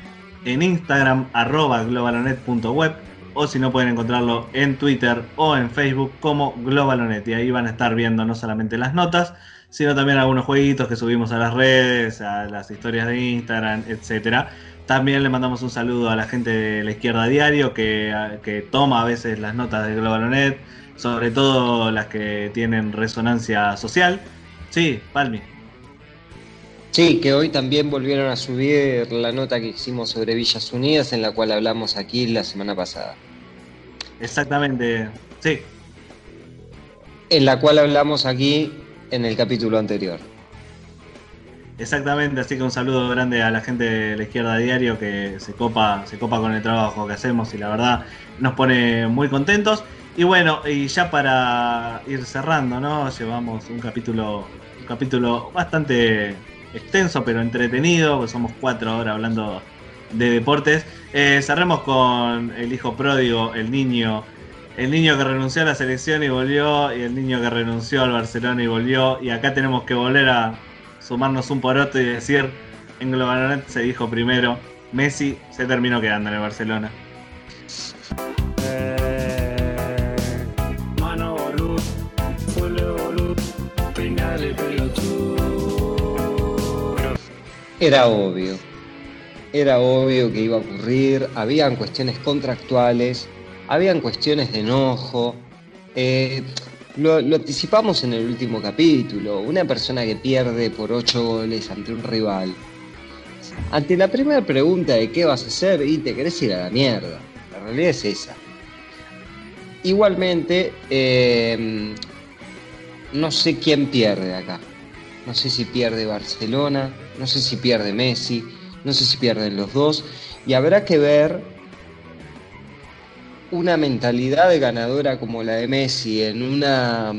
en Instagram arroba globalonet.web o si no pueden encontrarlo en Twitter o en Facebook como Globalonet y ahí van a estar viendo no solamente las notas sino también algunos jueguitos que subimos a las redes, a las historias de Instagram, etcétera También le mandamos un saludo a la gente de la izquierda diario que, que toma a veces las notas de Globalonet, sobre todo las que tienen resonancia social. Sí, Palmi. Sí, que hoy también volvieron a subir la nota que hicimos sobre Villas Unidas, en la cual hablamos aquí la semana pasada. Exactamente, sí. En la cual hablamos aquí en el capítulo anterior. Exactamente, así que un saludo grande a la gente de la izquierda diario que se copa, se copa con el trabajo que hacemos y la verdad nos pone muy contentos. Y bueno, y ya para ir cerrando, ¿no? Llevamos un capítulo, un capítulo bastante extenso pero entretenido, pues somos cuatro ahora hablando de deportes. Eh, cerremos con el hijo pródigo, el niño, el niño que renunció a la selección y volvió, y el niño que renunció al Barcelona y volvió. Y acá tenemos que volver a sumarnos un poroto y decir, en Globalonet se dijo primero, Messi se terminó quedando en el Barcelona. Era obvio. Era obvio que iba a ocurrir. Habían cuestiones contractuales, habían cuestiones de enojo. Eh, lo, anticipamos en el último capítulo. Una persona que pierde por ocho goles ante un rival. Ante la primera pregunta de qué vas a hacer y te querés ir a la mierda. La realidad es esa. Igualmente, eh, no sé quién pierde acá. No sé si pierde Barcelona, no sé si pierde Messi, no sé si pierden los dos. Y habrá que ver una mentalidad ganadora como la de Messi en una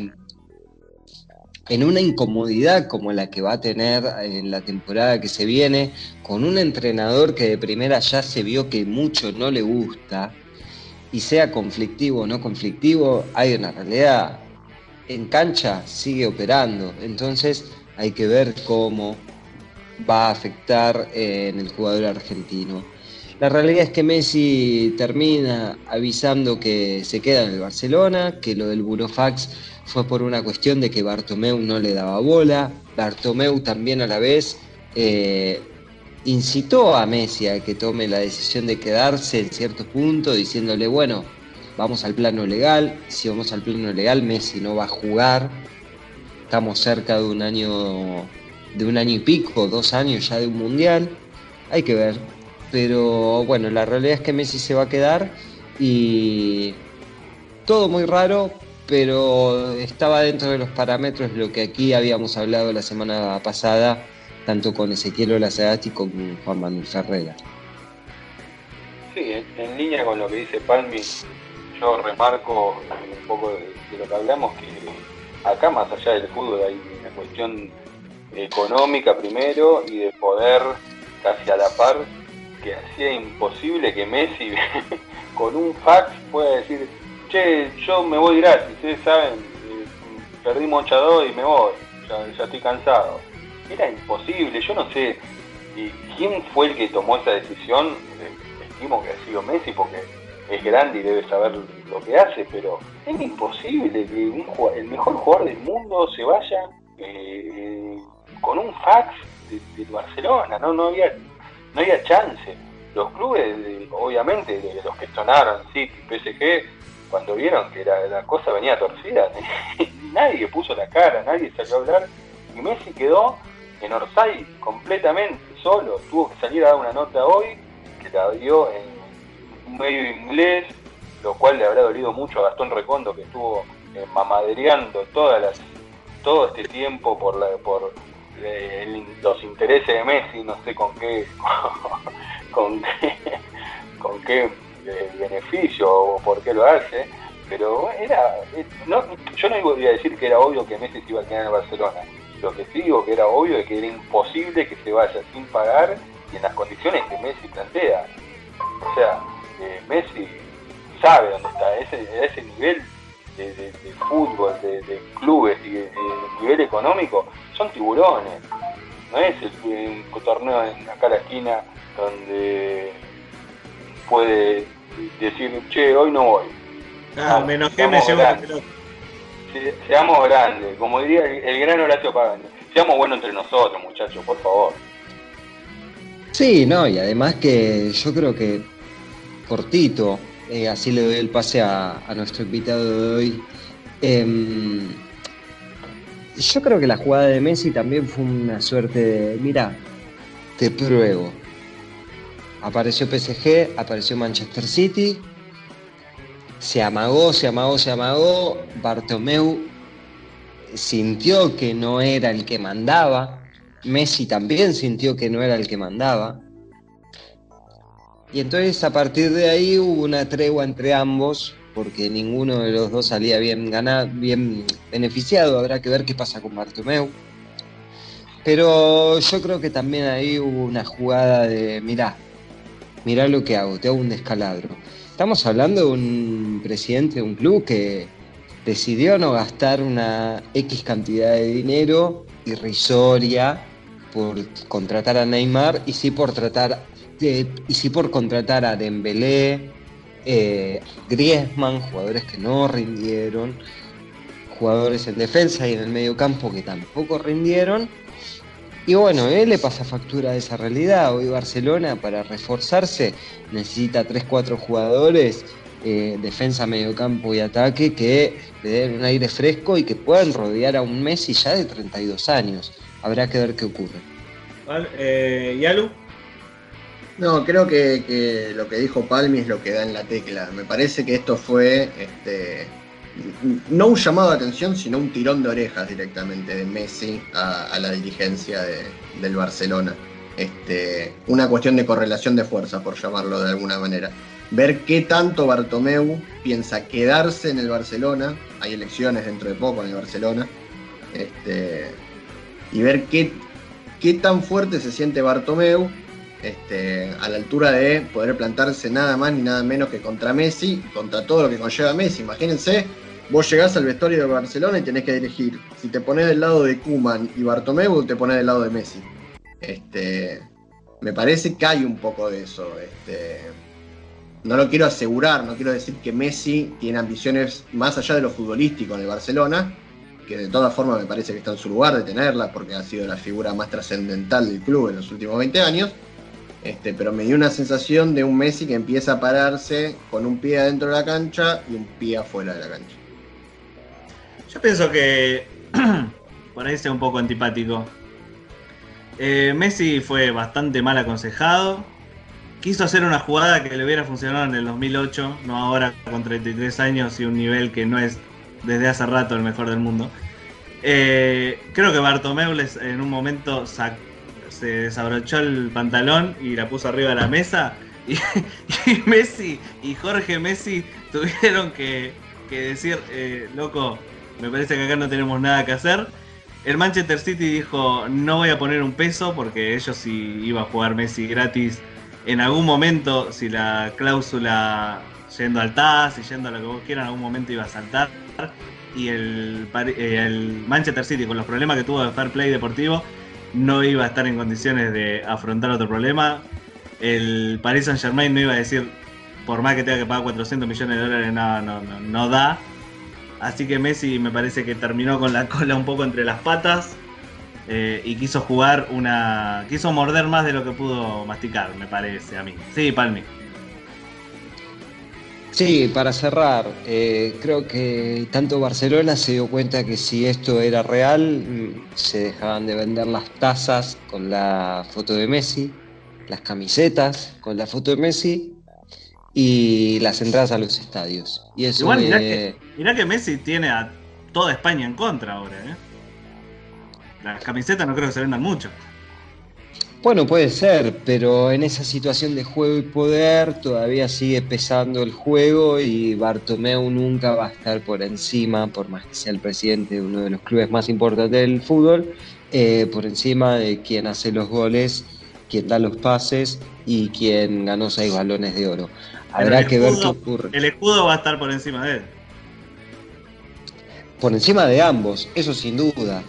en una incomodidad como la que va a tener en la temporada que se viene, con un entrenador que de primera ya se vio que mucho no le gusta, y sea conflictivo o no conflictivo, hay una realidad. En cancha sigue operando, entonces hay que ver cómo va a afectar eh, en el jugador argentino. La realidad es que Messi termina avisando que se queda en el Barcelona, que lo del Burofax fue por una cuestión de que Bartomeu no le daba bola. Bartomeu también a la vez eh, incitó a Messi a que tome la decisión de quedarse en cierto punto, diciéndole, bueno, vamos al plano legal, si vamos al plano legal Messi no va a jugar, estamos cerca de un año, de un año y pico, dos años ya de un mundial, hay que ver. Pero bueno, la realidad es que Messi se va a quedar y todo muy raro, pero estaba dentro de los parámetros lo que aquí habíamos hablado la semana pasada, tanto con Ezequiel Olazagasti como con Juan Manuel Ferreira. Sí, en, línea con lo que dice Palmi, yo remarco un poco de lo que hablamos, que acá más allá del fútbol hay una cuestión económica primero y de poder casi a la par que hacía imposible que Messi [laughs] con un fax pueda decir, che, yo me voy gratis, ustedes saben, eh, perdí mochado y me voy, ya, estoy cansado. Era imposible, yo no sé quién fue el que tomó esa decisión, eh, estimo que ha sido Messi porque es grande y debe saber lo que hace, pero es imposible que el mejor jugador del mundo se vaya eh, con un fax de, Barcelona, no, no había no había chance. Los clubes, obviamente, de los que sonaron, City, PSG, cuando vieron que la, cosa venía torcida, [laughs] nadie puso la cara, nadie salió a hablar, y Messi quedó en Orsay completamente solo, tuvo que salir a dar una nota hoy, que la dio en medio inglés, lo cual le habrá dolido mucho a Gastón Recondo que estuvo eh, todas las, todo este tiempo por la, por eh, los intereses de Messi, no sé con qué [laughs] con qué, con qué eh, beneficio o por qué lo hace, pero era no, yo no iba a decir que era obvio que Messi se iba a quedar en Barcelona. Lo que sí digo que era obvio es que era imposible que se vaya sin pagar y en las condiciones que Messi plantea. O sea, Messi sabe dónde está, ese, ese nivel de, fútbol, de, clubes y de, nivel económico, son tiburones. No es el, un torneo en acá a la esquina donde puede decir, che, hoy no voy. Ah, menos que me Seamos grandes, como diría el, gran Horacio Pagani. Seamos buenos entre nosotros, muchachos, por favor. Sí, no, y además que yo creo que cortito, eh, así le doy el pase a, nuestro invitado de hoy. Em, yo creo que la jugada de Messi también fue una suerte de, mira, te pruebo. Apareció PSG, apareció Manchester City, se amagó, se amagó, se amagó. Bartomeu sintió que no era el que mandaba. Messi también sintió que no era el que mandaba. Y entonces a partir de ahí hubo una tregua entre ambos, porque ninguno de los dos salía bien ganado, bien beneficiado. Habrá que ver qué pasa con Bartomeu. Pero yo creo que también ahí hubo una jugada de, mirá, mirá lo que hago, te hago un descalabro. Estamos hablando de un presidente de un club que decidió no gastar una X cantidad de dinero irrisoria por contratar a Neymar y sí por tratar y sí por contratar a Dembélé, eh, Griezmann, jugadores que no rindieron, jugadores en defensa y en el medio campo que tampoco rindieron. Y bueno, él le pasa factura de esa realidad. Hoy Barcelona, para reforzarse, necesita 3-4 jugadores, eh, defensa, campo y ataque, que le den un aire fresco y que puedan rodear a un Messi ya de 32 años. Habrá que ver qué ocurre. Eh, ¿Yalu? No, creo que, lo que dijo Palmi es lo que da en la tecla. Me parece que esto fue este, no un llamado de atención, sino un tirón de orejas directamente de Messi a, la dirigencia del Barcelona. Este, una cuestión de correlación de fuerza, por llamarlo de alguna manera. Ver qué tanto Bartomeu piensa quedarse en el Barcelona, hay elecciones dentro de poco en el Barcelona, este, y ver qué, qué tan fuerte se siente Bartomeu este, a la altura de poder plantarse nada más ni nada menos que contra Messi, contra todo lo que conlleva Messi. Imagínense Vos llegás al vestuario de Barcelona y tenés que elegir. Si te pones del lado de Kuman y Bartomeu, te pones del lado de Messi. Este, me parece que hay un poco de eso. Este, no lo quiero asegurar, no quiero decir que Messi tiene ambiciones más allá de lo futbolístico en el Barcelona, que de todas formas me parece que está en su lugar de tenerla, porque ha sido la figura más trascendental del club en los últimos 20 años. Este, pero me dio una sensación de un Messi que empieza a pararse con un pie adentro de la cancha y un pie afuera de la cancha. Yo pienso que [clears throat] por ahí sea un poco antipático. Eh, Messi fue bastante mal aconsejado. Quiso hacer una jugada que le hubiera funcionado en el 2008, no ahora con 33 años y un nivel que no es desde hace rato el mejor del mundo. Eh, creo que Bartomeu en un momento se desabrochó el pantalón y la puso arriba de la mesa. Y, [laughs] Messi y Jorge Messi tuvieron que, decir, eh, loco, me parece que acá no tenemos nada que hacer. El Manchester City dijo, no voy a poner un peso porque ellos si iba a jugar Messi gratis en algún momento, si la cláusula yendo al TAS y yendo a lo que vos quieras, en algún momento iba a saltar. Y el, eh, el Manchester City, con los problemas que tuvo de fair play deportivo, no iba a estar en condiciones de afrontar otro problema. El Paris Saint Germain no iba a decir, por más que tenga que pagar 400 millones de dólares, no, no, no, no da. Así que Messi me parece que terminó con la [laughs] cola un poco entre las patas eh, y quiso jugar una. quiso morder más de lo que pudo masticar, me parece a mí. Sí, Palmi. Sí, para cerrar, eh, creo que tanto Barcelona se dio cuenta que si esto era real, mm, se dejaban de vender las tazas con la foto de Messi, las camisetas con la foto de Messi y las entradas a los estadios. Y eso Igual, mirá, que, que Messi tiene a toda España en contra ahora. ¿eh? Las camisetas no creo que se vendan mucho. Bueno, puede ser, pero en esa situación de juego y poder todavía sigue pesando el juego y Bartomeu nunca va a estar por encima, por más que sea el presidente de uno de los clubes más importantes del fútbol, eh, por encima de quien hace los goles, quien da los pases y quien ganó seis balones de oro. Habrá que ver qué ocurre. El escudo va a estar por encima de él. Por encima de ambos, eso sin duda.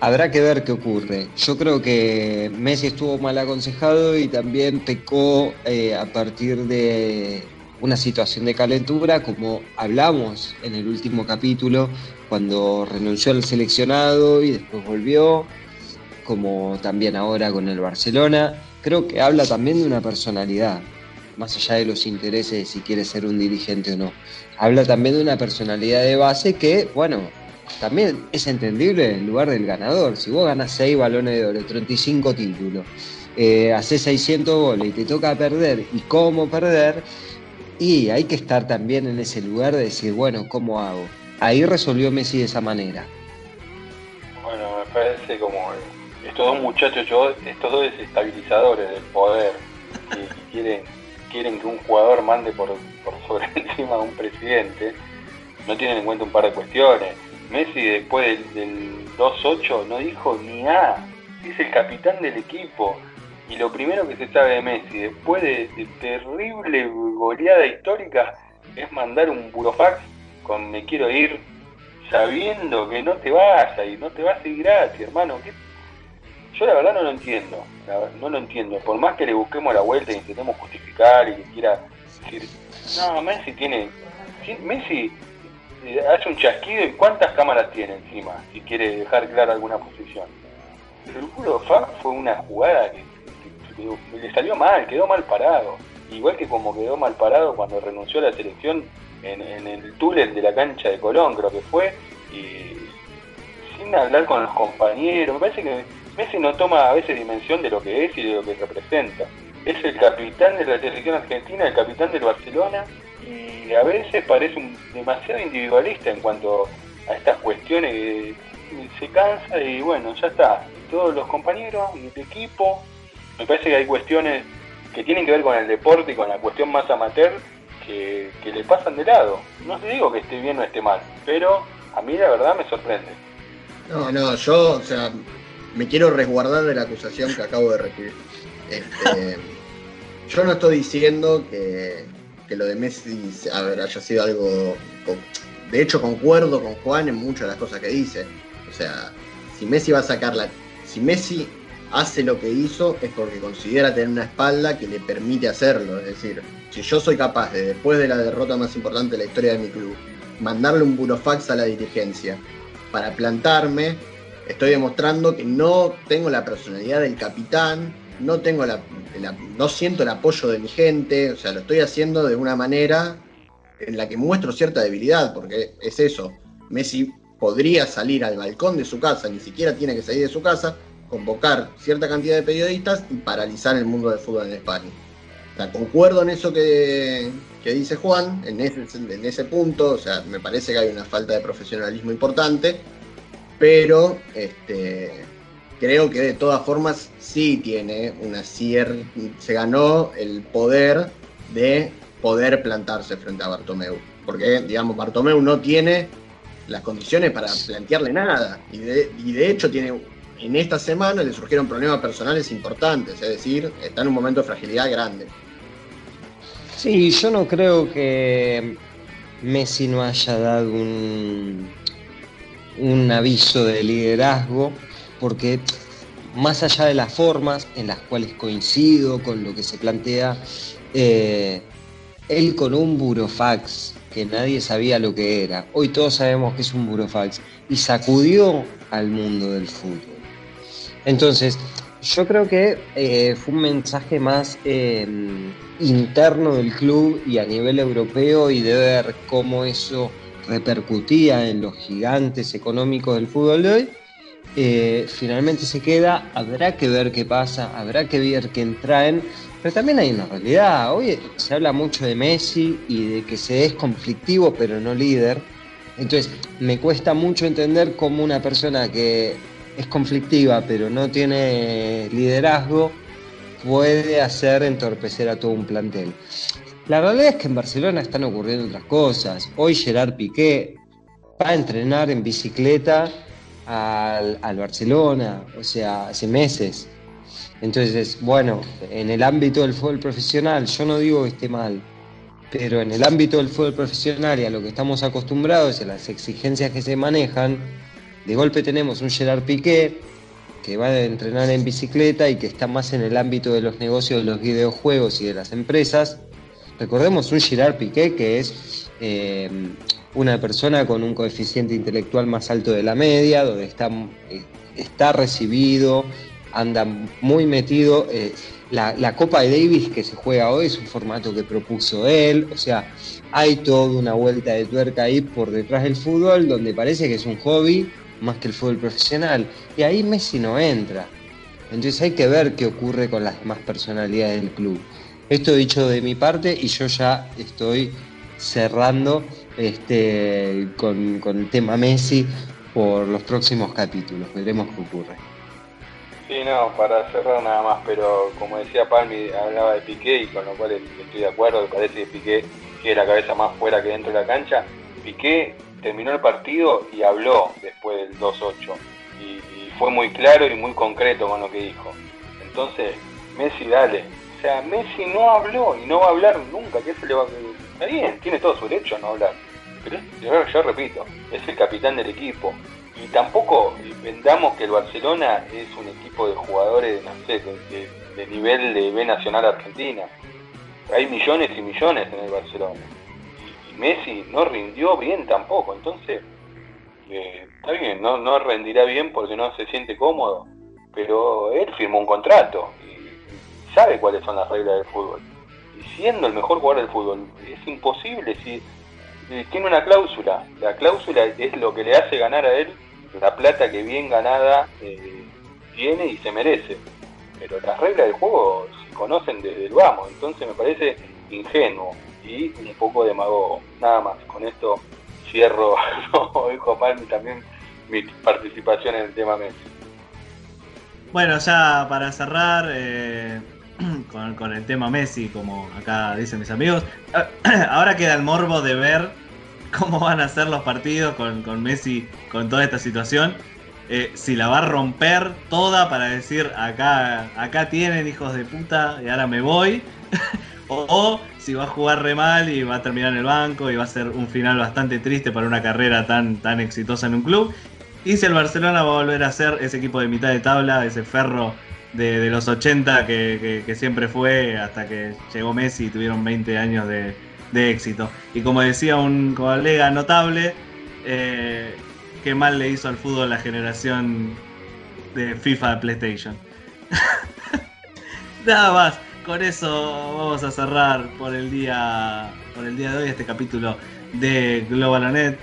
Habrá que ver qué ocurre. Yo creo que Messi estuvo mal aconsejado y también pecó eh, a partir de una situación de calentura, como hablamos en el último capítulo, cuando renunció al seleccionado y después volvió, como también ahora con el Barcelona creo que habla también de una personalidad, más allá de los intereses de si quiere ser un dirigente o no. Habla también de una personalidad de base que, bueno, también es entendible en lugar del ganador. Si vos ganas 6 balones de oro, 35 títulos, eh, haces 600 goles y te toca perder, y cómo perder, y hay que estar también en ese lugar de decir, bueno, ¿cómo hago? Ahí resolvió Messi de esa manera. Bueno, me parece como estos dos muchachos, yo, estos dos desestabilizadores del poder, que quieren, quieren que un jugador mande por, por sobre [laughs] encima de un presidente, no tienen en cuenta un par de cuestiones. Messi después del, 2-8 no dijo ni A, es el capitán del equipo. Y lo primero que se sabe de Messi, después de, terrible goleada histórica, es mandar un burofax con me quiero ir sabiendo que no te vas a ir, no te vas a ir gratis, hermano. ¿Qué yo la verdad no lo entiendo, no lo entiendo. Por más que le busquemos la vuelta e intentemos justificar y que quiera decir, no, Messi tiene, Messi hace un chasquido y cuántas cámaras tiene encima, si quiere dejar clara alguna posición. El puro fue una jugada que, le salió mal, quedó mal parado. Igual que como quedó mal parado cuando renunció a la selección en, en el túnel de la cancha de Colón, creo que fue, y sin hablar con los compañeros. Me parece que Messi no toma a veces dimensión de lo que es y de lo que representa. Es el capitán de la selección argentina, el capitán del Barcelona, y a veces parece un, demasiado individualista en cuanto a estas cuestiones que se cansa y bueno, ya está. Todos los compañeros, el equipo, me parece que hay cuestiones que tienen que ver con el deporte y con la cuestión más amateur que, que le pasan de lado. No te digo que esté bien o esté mal, pero a mí la verdad me sorprende. No, no, yo, o sea, me quiero resguardar de la acusación que acabo de recibir. Este, [laughs] yo no estoy diciendo que, lo de Messi haya sido algo. De hecho, concuerdo con Juan en muchas de las cosas que dice. O sea, si Messi va a sacar la. Si Messi hace lo que hizo es porque considera tener una espalda que le permite hacerlo. Es decir, si yo soy capaz de, después de la derrota más importante de la historia de mi club, mandarle un burofax a la dirigencia para plantarme estoy demostrando que no tengo la personalidad del capitán, no tengo la, no siento el apoyo de mi gente, o sea, lo estoy haciendo de una manera en la que muestro cierta debilidad, porque es eso. Messi podría salir al balcón de su casa, ni siquiera tiene que salir de su casa, convocar cierta cantidad de periodistas y paralizar el mundo del fútbol en España. O sea, concuerdo en eso que, que dice Juan, en ese, en ese punto, o sea, me parece que hay una falta de profesionalismo importante, pero este, creo que de todas formas sí tiene una cierta, se ganó el poder de poder plantarse frente a Bartomeu, porque digamos Bartomeu no tiene las condiciones para plantearle nada y de, y de hecho tiene en esta semana le surgieron problemas personales importantes, es decir, está en un momento de fragilidad grande. Sí, yo no creo que Messi no haya dado un, un aviso de liderazgo, porque más allá de las formas en las cuales coincido con lo que se plantea, eh, él con un burofax, que nadie sabía lo que era, hoy todos sabemos que es un burofax, y sacudió al mundo del fútbol. Entonces, yo creo que eh, fue un mensaje más eh, interno del club y a nivel europeo y de ver cómo eso repercutía en los gigantes económicos del fútbol de hoy, eh, finalmente se queda, habrá que ver qué pasa, habrá que ver quién traen, pero también hay una realidad, hoy se habla mucho de Messi y de que se es conflictivo pero no líder, entonces me cuesta mucho entender cómo una persona que es conflictiva pero no tiene liderazgo puede hacer entorpecer a todo un plantel. La realidad es que en Barcelona están ocurriendo otras cosas. Hoy Gerard Piqué va a entrenar en bicicleta al, Barcelona, o sea, hace meses. Entonces, bueno, en el ámbito del fútbol profesional, yo no digo que esté mal, pero en el ámbito del fútbol profesional y a lo que estamos acostumbrados y a las exigencias que se manejan, de golpe tenemos un Gerard Piqué que va a entrenar en bicicleta y que está más en el ámbito de los negocios de los videojuegos y de las empresas, Recordemos un Girard Piqué que es eh, una persona con un coeficiente intelectual más alto de la media, donde está, eh, está recibido, anda muy metido. eh, la, la Copa de Davis que se juega hoy es un formato que propuso él, o sea, hay toda una vuelta de tuerca ahí por detrás del fútbol donde parece que es un hobby más que el fútbol profesional. Y ahí Messi no entra. Entonces hay que ver qué ocurre con las demás personalidades del club. Esto dicho de mi parte y yo ya estoy cerrando este, con, el tema Messi por los próximos capítulos. Veremos qué ocurre. Sí, no, para cerrar nada más, pero como decía Palmi, hablaba de Piqué y con lo cual estoy de acuerdo, parece que Piqué tiene la cabeza más fuera que dentro de la cancha. Piqué terminó el partido y habló después del 2-8 y, fue muy claro y muy concreto con lo que dijo. Entonces, Messi, dale. O sea, Messi no habló y no va a hablar nunca, que se le va a... Está bien, tiene todo su derecho a no hablar. Pero yo, repito, es el capitán del equipo. Y tampoco vendamos que el Barcelona es un equipo de jugadores, no sé, de, nivel de B Nacional Argentina. Hay millones y millones en el Barcelona. Y, y Messi no rindió bien tampoco. Entonces, eh, está bien, no, no rendirá bien porque no se siente cómodo. Pero él firmó un contrato y sabe cuáles son las reglas del fútbol. Y siendo el mejor jugador del fútbol, es imposible si eh, tiene una cláusula. La cláusula es lo que le hace ganar a él la plata que bien ganada eh, tiene y se merece. Pero las reglas del juego se conocen desde el vamos, entonces me parece ingenuo y un poco demagogo. Nada más, con esto cierro, [laughs] dijo Palmi, también mi participación en el tema Messi. Bueno, ya para cerrar eh, [clears throat] con, el tema Messi, como acá dicen mis amigos, [clears throat] ahora queda el morbo de ver cómo van a ser los partidos con, Messi con toda esta situación. Eh, si la va a romper toda para decir acá, acá tienen hijos de puta y ahora me voy. [laughs] o, o si va a jugar re mal y va a terminar en el banco y va a ser un final bastante triste para una carrera tan, tan exitosa en un club. Y si el Barcelona va a volver a ser ese equipo de mitad de tabla, ese ferro de, los 80 que, siempre fue hasta que llegó Messi y tuvieron 20 años de, éxito. Y como decía un colega notable, eh, qué mal le hizo al fútbol la generación de FIFA de PlayStation. [laughs] Nada más, con eso vamos a cerrar por el día, por el día de hoy este capítulo de Globalonet.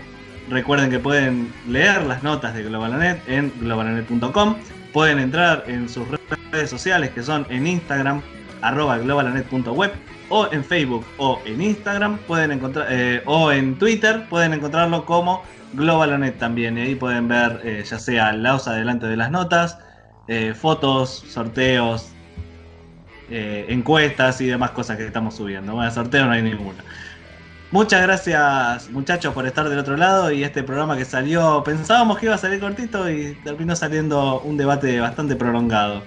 Recuerden que pueden leer las notas de Globalonet en globalonet.com. Pueden entrar en sus redes sociales que son en Instagram, arroba globalonet.web o en Facebook o en Instagram pueden encontrar eh, o en Twitter pueden encontrarlo como Globalonet también y ahí pueden ver eh, ya sea los adelante de las notas eh, fotos sorteos eh, encuestas y demás cosas que estamos subiendo. Bueno sorteo no hay ninguna Muchas gracias muchachos por estar del otro lado y este programa que salió, pensábamos que iba a salir cortito y terminó saliendo un debate bastante prolongado.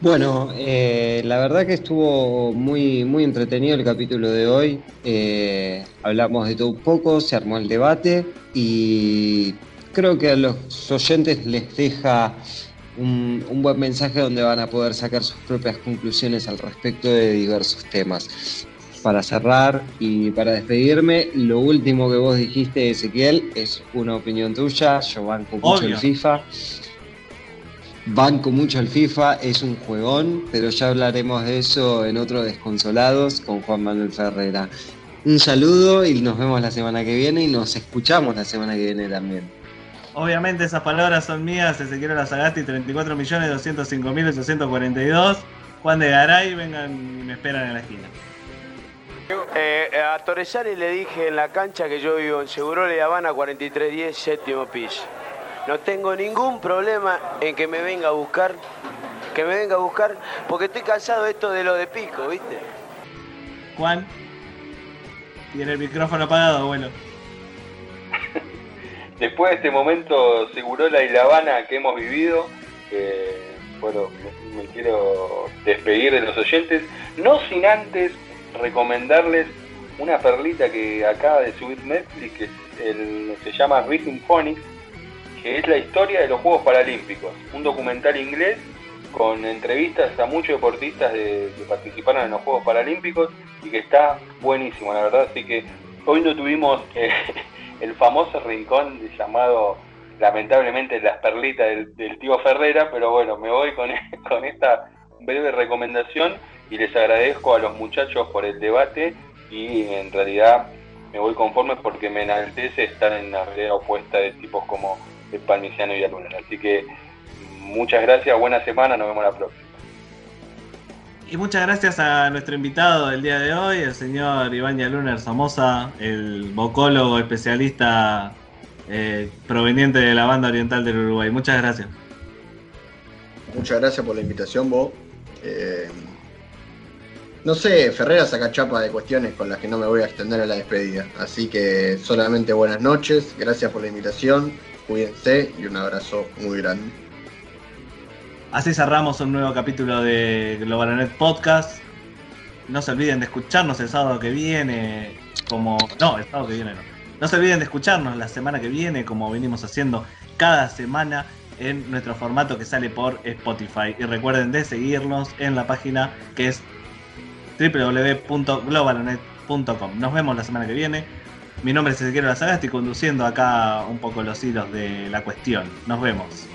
Bueno, eh, la verdad que estuvo muy, muy entretenido el capítulo de hoy. Eh, hablamos de todo un poco, se armó el debate y creo que a los oyentes les deja un, un buen mensaje donde van a poder sacar sus propias conclusiones al respecto de diversos temas. Para cerrar y para despedirme, lo último que vos dijiste, Ezequiel, es una opinión tuya. Yo banco mucho Obvio. el FIFA. Banco mucho el FIFA, es un juegón, pero ya hablaremos de eso en otro Desconsolados con Juan Manuel Ferrera. Un saludo y nos vemos la semana que viene y nos escuchamos la semana que viene también. Obviamente esas palabras son mías, Ezequiel Lazagasti, 34.205.842. Juan de Garay, vengan y me esperan en la esquina. Eh, a Torresani le dije en la cancha que yo vivo en Segurola y Habana 4310, séptimo piso. No tengo ningún problema en que me venga a buscar, que me venga a buscar, porque estoy cansado de esto de lo de pico, ¿viste? Juan, tiene el micrófono apagado, bueno. [laughs] Después de este momento Segurola y La Habana que hemos vivido, eh, bueno, me, me quiero despedir de los oyentes, no sin antes recomendarles una perlita que acaba de subir Netflix, que se llama Rhythm Phonics, que es la historia de los Juegos Paralímpicos, un documental inglés con entrevistas a muchos deportistas de- que participaron en los Juegos Paralímpicos y que está buenísimo, la verdad, así que hoy no tuvimos eh, [laughs] el famoso rincón llamado lamentablemente las perlitas del, del tío Ferrera, pero bueno, me voy con, [laughs] con esta breve recomendación y les agradezco a los muchachos por el debate y en realidad me voy conforme porque me enaltece estar en la vereda opuesta de tipos como el Palmiciano y Alunar. Así que muchas gracias, buena semana, nos vemos la próxima. Y muchas gracias a nuestro invitado del día de hoy, el señor Iván Yaluner Somoza, el vocólogo especialista eh, proveniente de la banda oriental del Uruguay. Muchas gracias. Muchas gracias por la invitación, vos. Eh, no sé, Ferrera saca chapa de cuestiones con las que no me voy a extender a la despedida. Así que solamente buenas noches, gracias por la invitación, cuídense y un abrazo muy grande. Así cerramos un nuevo capítulo de Globalonet Podcast. No se olviden de escucharnos el sábado que viene, como... No, el sábado que viene no. No se olviden de escucharnos la semana que viene, como venimos haciendo cada semana en nuestro formato que sale por Spotify. Y recuerden de seguirnos en la página que es www.globalonet.com. Nos vemos la semana que viene. Mi nombre es Ezequiel Lazagasti, conduciendo acá un poco los hilos de la cuestión. Nos vemos.